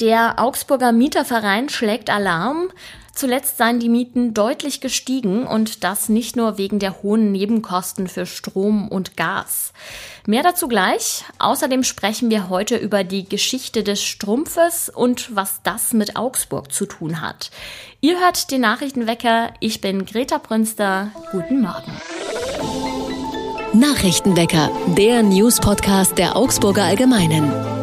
Der Augsburger Mieterverein schlägt Alarm. Zuletzt seien die Mieten deutlich gestiegen und das nicht nur wegen der hohen Nebenkosten für Strom und Gas. Mehr dazu gleich. Außerdem sprechen wir heute über die Geschichte des Strumpfes und was das mit Augsburg zu tun hat. Ihr hört den Nachrichtenwecker. Ich bin Greta Brünster. Guten Morgen. Nachrichtenwecker, der News-Podcast der Augsburger Allgemeinen.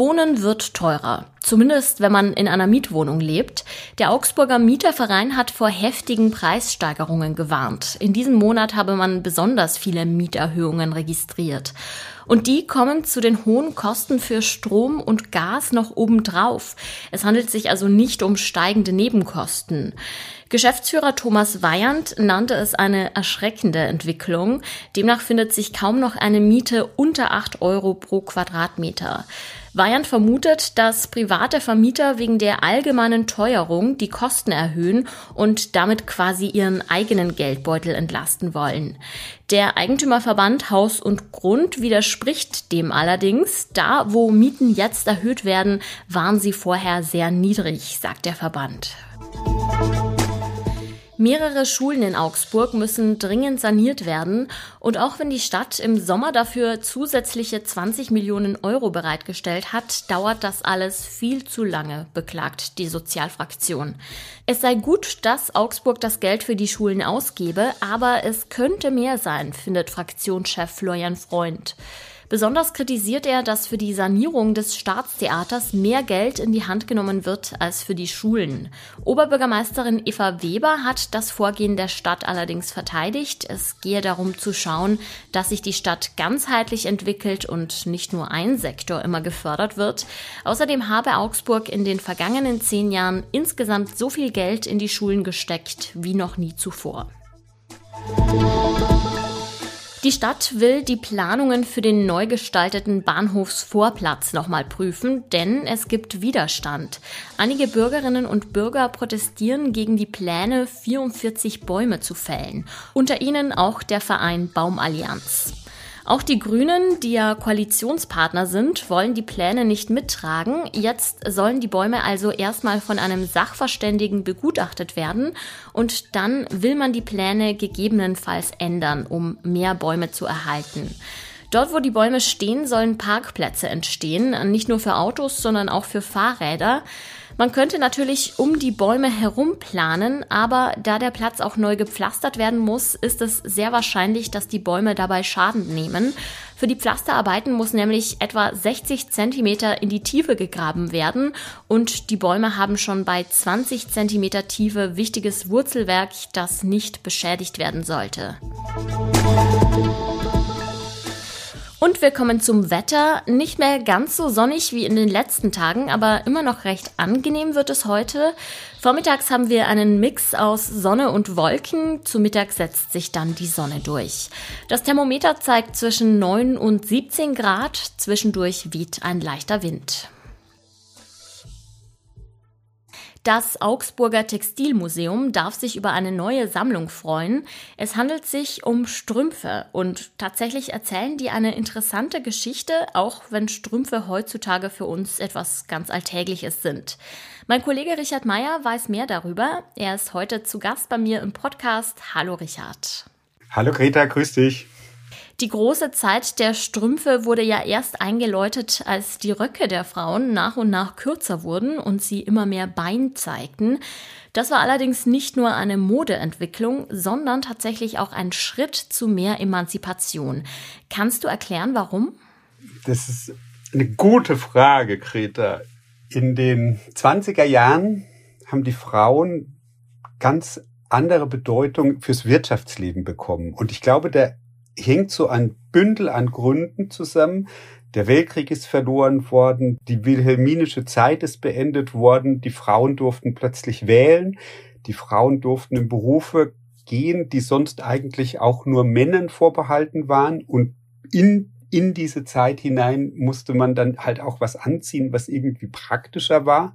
Wohnen wird teurer. Zumindest wenn man in einer Mietwohnung lebt. Der Augsburger Mieterverein hat vor heftigen Preissteigerungen gewarnt. In diesem Monat habe man besonders viele Mieterhöhungen registriert. Und die kommen zu den hohen Kosten für Strom und Gas noch obendrauf. Es handelt sich also nicht um steigende Nebenkosten. Geschäftsführer Thomas Weyand nannte es eine erschreckende Entwicklung. Demnach findet sich kaum noch eine Miete unter 8 Euro pro Quadratmeter. Weyand vermutet, dass private Vermieter wegen der allgemeinen Teuerung die Kosten erhöhen und damit quasi ihren eigenen Geldbeutel entlasten wollen. Der Eigentümerverband Haus und Grund widerspricht dem allerdings. Da, wo Mieten jetzt erhöht werden, waren sie vorher sehr niedrig, sagt der Verband. Mehrere Schulen in Augsburg müssen dringend saniert werden. Und auch wenn die Stadt im Sommer dafür zusätzliche 20 Millionen Euro bereitgestellt hat, dauert das alles viel zu lange, beklagt die Sozialfraktion. Es sei gut, dass Augsburg das Geld für die Schulen ausgebe, aber es könnte mehr sein, findet Fraktionschef Florian Freund. Besonders kritisiert er, dass für die Sanierung des Staatstheaters mehr Geld in die Hand genommen wird als für die Schulen. Oberbürgermeisterin Eva Weber hat das Vorgehen der Stadt allerdings verteidigt. Es gehe darum zu schauen, dass sich die Stadt ganzheitlich entwickelt und nicht nur ein Sektor immer gefördert wird. Außerdem habe Augsburg in den vergangenen zehn Jahren insgesamt so viel Geld in die Schulen gesteckt wie noch nie zuvor. Die Stadt will die Planungen für den neu gestalteten Bahnhofsvorplatz nochmal prüfen, denn es gibt Widerstand. Einige Bürgerinnen und Bürger protestieren gegen die Pläne, 44 Bäume zu fällen. Unter ihnen auch der Verein Baumallianz. Auch die Grünen, die ja Koalitionspartner sind, wollen die Pläne nicht mittragen. Jetzt sollen die Bäume also erstmal von einem Sachverständigen begutachtet werden und dann will man die Pläne gegebenenfalls ändern, um mehr Bäume zu erhalten. Dort, wo die Bäume stehen, sollen Parkplätze entstehen, nicht nur für Autos, sondern auch für Fahrräder. Man könnte natürlich um die Bäume herum planen, aber da der Platz auch neu gepflastert werden muss, ist es sehr wahrscheinlich, dass die Bäume dabei Schaden nehmen. Für die Pflasterarbeiten muss nämlich etwa 60 Zentimeter in die Tiefe gegraben werden und die Bäume haben schon bei 20 Zentimeter Tiefe wichtiges Wurzelwerk, das nicht beschädigt werden sollte. Und wir kommen zum Wetter. Nicht mehr ganz so sonnig wie in den letzten Tagen, aber immer noch recht angenehm wird es heute. Vormittags haben wir einen Mix aus Sonne und Wolken. Zu Mittag setzt sich dann die Sonne durch. Das Thermometer zeigt zwischen 9 und 17 Grad. Zwischendurch weht ein leichter Wind. Das Augsburger Textilmuseum darf sich über eine neue Sammlung freuen. Es handelt sich um Strümpfe und tatsächlich erzählen die eine interessante Geschichte, auch wenn Strümpfe heutzutage für uns etwas ganz Alltägliches sind. Mein Kollege Richard Meyer weiß mehr darüber. Er ist heute zu Gast bei mir im Podcast. Hallo Richard. Hallo Greta, grüß dich. Die große Zeit der Strümpfe wurde ja erst eingeläutet, als die Röcke der Frauen nach und nach kürzer wurden und sie immer mehr Bein zeigten. Das war allerdings nicht nur eine Modeentwicklung, sondern tatsächlich auch ein Schritt zu mehr Emanzipation. Kannst du erklären, warum? Das ist eine gute Frage, Greta. In den 20er Jahren haben die Frauen ganz andere Bedeutung fürs Wirtschaftsleben bekommen. Und ich glaube, der hängt so ein Bündel an Gründen zusammen. Der Weltkrieg ist verloren worden, die wilhelminische Zeit ist beendet worden, die Frauen durften plötzlich wählen, die Frauen durften in Berufe gehen, die sonst eigentlich auch nur Männern vorbehalten waren und in in diese Zeit hinein musste man dann halt auch was anziehen, was irgendwie praktischer war.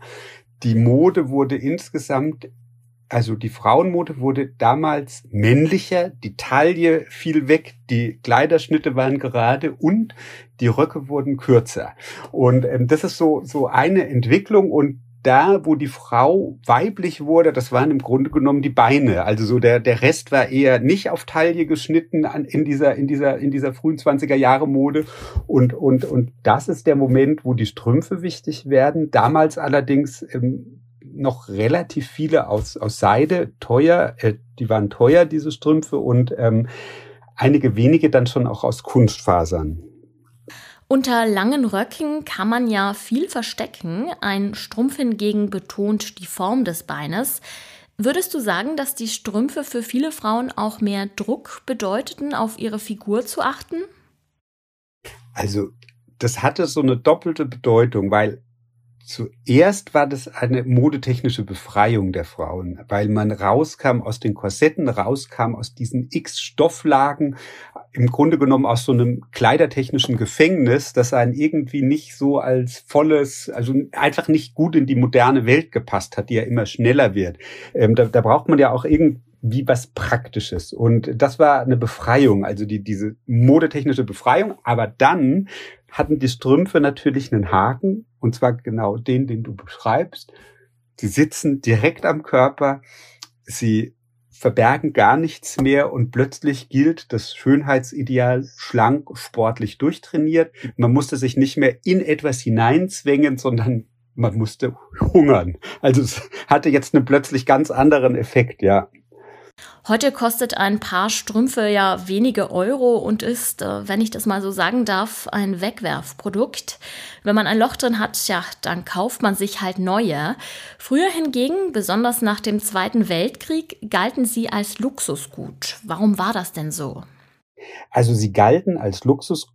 Die Mode wurde insgesamt Also die Frauenmode wurde damals männlicher, die Taille fiel weg, die Kleiderschnitte waren gerade und die Röcke wurden kürzer. Und ähm, das ist so, so eine Entwicklung und da, wo die Frau weiblich wurde, das waren im Grunde genommen die Beine. Also so der, der Rest war eher nicht auf Taille geschnitten an, in dieser, in dieser, in dieser frühen 20er Jahre Mode. Und, und, und das ist der Moment, wo die Strümpfe wichtig werden. Damals allerdings ähm, noch relativ viele aus, aus Seide, teuer, äh, die waren teuer, diese Strümpfe, und ähm, einige wenige dann schon auch aus Kunstfasern. Unter langen Röcken kann man ja viel verstecken. Ein Strumpf hingegen betont die Form des Beines. Würdest du sagen, dass die Strümpfe für viele Frauen auch mehr Druck bedeuteten, auf ihre Figur zu achten? Also, das hatte so eine doppelte Bedeutung, weil Zuerst war das eine modetechnische Befreiung der Frauen, weil man rauskam aus den Korsetten, rauskam aus diesen X-Stofflagen, im Grunde genommen aus so einem kleidertechnischen Gefängnis, das einen irgendwie nicht so als volles, also einfach nicht gut in die moderne Welt gepasst hat, die ja immer schneller wird. Ähm, da, da braucht man ja auch irgendwie was Praktisches. Und das war eine Befreiung, also die, diese modetechnische Befreiung. Aber dann hatten die Strümpfe natürlich einen Haken, und zwar genau den, den du beschreibst. Sie sitzen direkt am Körper, sie verbergen gar nichts mehr und plötzlich gilt das Schönheitsideal schlank, sportlich durchtrainiert. Man musste sich nicht mehr in etwas hineinzwängen, sondern man musste hungern. Also es hatte jetzt einen plötzlich ganz anderen Effekt, ja. Heute kostet ein Paar Strümpfe ja wenige Euro und ist, äh, wenn ich das mal so sagen darf, ein Wegwerfprodukt. Wenn man ein Loch drin hat, ja, dann kauft man sich halt neue. Früher hingegen, besonders nach dem Zweiten Weltkrieg, galten sie als Luxusgut. Warum war das denn so? Also sie galten als Luxusgut.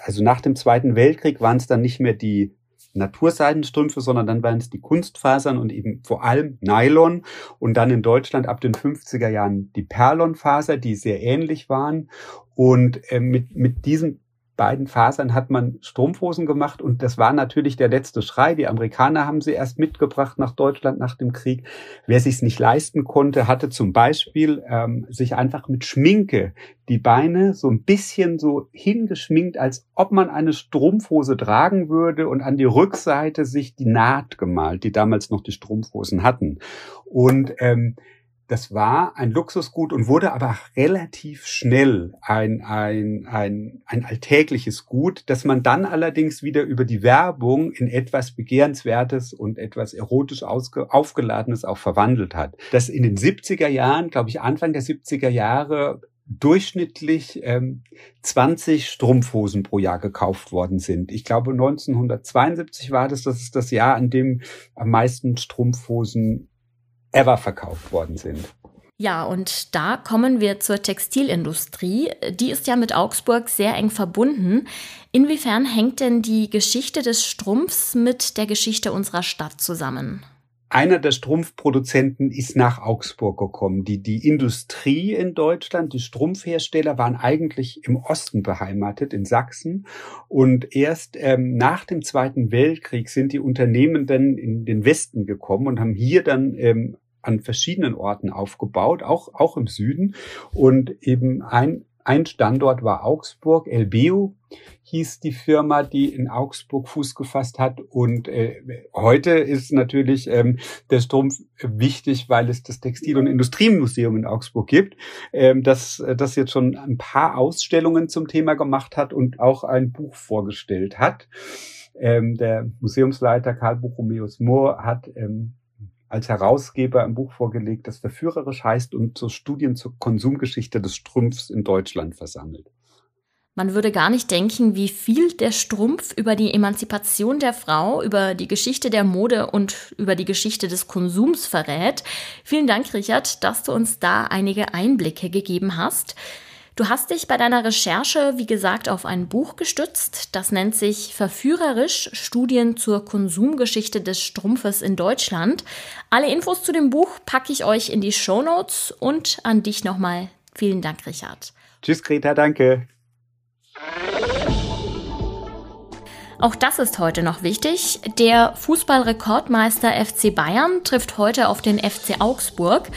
Also nach dem Zweiten Weltkrieg waren es dann nicht mehr die Naturseidenstrümpfe, sondern dann waren es die Kunstfasern und eben vor allem Nylon und dann in Deutschland ab den 50er Jahren die Perlonfaser, die sehr ähnlich waren. Und äh, mit, mit diesen beiden Fasern hat man Strumpfhosen gemacht und das war natürlich der letzte Schrei. Die Amerikaner haben sie erst mitgebracht nach Deutschland nach dem Krieg. Wer sich es nicht leisten konnte, hatte zum Beispiel ähm, sich einfach mit Schminke die Beine so ein bisschen so hingeschminkt, als ob man eine Strumpfhose tragen würde und an die Rückseite sich die Naht gemalt, die damals noch die Strumpfhosen hatten. Und ähm, das war ein Luxusgut und wurde aber relativ schnell ein, ein, ein, ein alltägliches Gut, das man dann allerdings wieder über die Werbung in etwas Begehrenswertes und etwas erotisch aufgeladenes auch verwandelt hat. Das in den 70er Jahren, glaube ich Anfang der 70er Jahre, durchschnittlich ähm, 20 Strumpfhosen pro Jahr gekauft worden sind. Ich glaube 1972 war das, das ist das Jahr, an dem am meisten Strumpfhosen ever verkauft worden sind. Ja, und da kommen wir zur Textilindustrie. Die ist ja mit Augsburg sehr eng verbunden. Inwiefern hängt denn die Geschichte des Strumpfs mit der Geschichte unserer Stadt zusammen? Einer der Strumpfproduzenten ist nach Augsburg gekommen. Die, die Industrie in Deutschland, die Strumpfhersteller waren eigentlich im Osten beheimatet, in Sachsen. Und erst ähm, nach dem Zweiten Weltkrieg sind die Unternehmen dann in den Westen gekommen und haben hier dann ähm, an verschiedenen Orten aufgebaut, auch, auch im Süden. Und eben ein, ein Standort war Augsburg. Elbeo hieß die Firma, die in Augsburg Fuß gefasst hat. Und äh, heute ist natürlich ähm, der Strumpf wichtig, weil es das Textil- und Industriemuseum in Augsburg gibt, ähm, das, das jetzt schon ein paar Ausstellungen zum Thema gemacht hat und auch ein Buch vorgestellt hat. Ähm, der Museumsleiter Karl Buchomeus Mohr hat ähm, als Herausgeber ein Buch vorgelegt, das verführerisch heißt und zur Studien zur Konsumgeschichte des Strumpfs in Deutschland versammelt. Man würde gar nicht denken, wie viel der Strumpf über die Emanzipation der Frau, über die Geschichte der Mode und über die Geschichte des Konsums verrät. Vielen Dank, Richard, dass du uns da einige Einblicke gegeben hast. Du hast dich bei deiner Recherche, wie gesagt, auf ein Buch gestützt. Das nennt sich Verführerisch Studien zur Konsumgeschichte des Strumpfes in Deutschland. Alle Infos zu dem Buch packe ich euch in die Show Notes und an dich nochmal vielen Dank, Richard. Tschüss, Greta, danke. Auch das ist heute noch wichtig. Der Fußballrekordmeister FC Bayern trifft heute auf den FC Augsburg.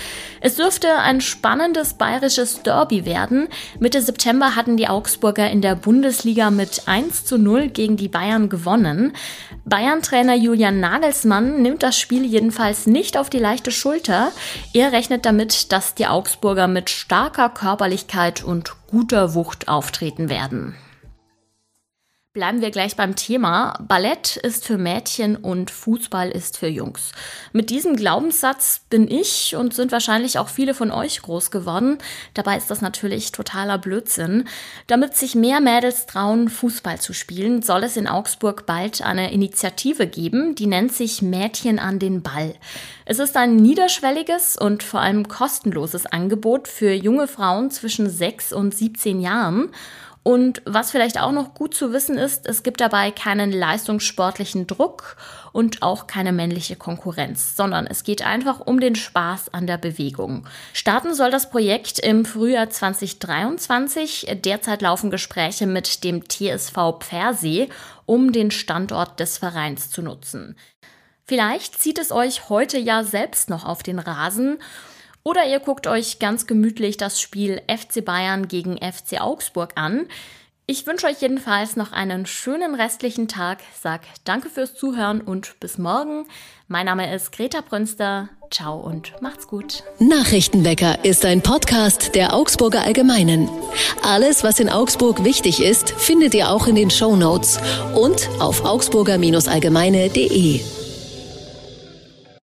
Es dürfte ein spannendes bayerisches Derby werden. Mitte September hatten die Augsburger in der Bundesliga mit 1 zu 0 gegen die Bayern gewonnen. Bayern-Trainer Julian Nagelsmann nimmt das Spiel jedenfalls nicht auf die leichte Schulter. Er rechnet damit, dass die Augsburger mit starker Körperlichkeit und guter Wucht auftreten werden. Bleiben wir gleich beim Thema. Ballett ist für Mädchen und Fußball ist für Jungs. Mit diesem Glaubenssatz bin ich und sind wahrscheinlich auch viele von euch groß geworden. Dabei ist das natürlich totaler Blödsinn. Damit sich mehr Mädels trauen, Fußball zu spielen, soll es in Augsburg bald eine Initiative geben, die nennt sich Mädchen an den Ball. Es ist ein niederschwelliges und vor allem kostenloses Angebot für junge Frauen zwischen 6 und 17 Jahren. Und was vielleicht auch noch gut zu wissen ist, es gibt dabei keinen leistungssportlichen Druck und auch keine männliche Konkurrenz, sondern es geht einfach um den Spaß an der Bewegung. Starten soll das Projekt im Frühjahr 2023. Derzeit laufen Gespräche mit dem TSV Pfersee, um den Standort des Vereins zu nutzen. Vielleicht zieht es euch heute ja selbst noch auf den Rasen oder ihr guckt euch ganz gemütlich das Spiel FC Bayern gegen FC Augsburg an. Ich wünsche euch jedenfalls noch einen schönen restlichen Tag, sag danke fürs Zuhören und bis morgen. Mein Name ist Greta Brünster. Ciao und macht's gut. Nachrichtenwecker ist ein Podcast der Augsburger Allgemeinen. Alles, was in Augsburg wichtig ist, findet ihr auch in den Show Notes und auf augsburger-allgemeine.de.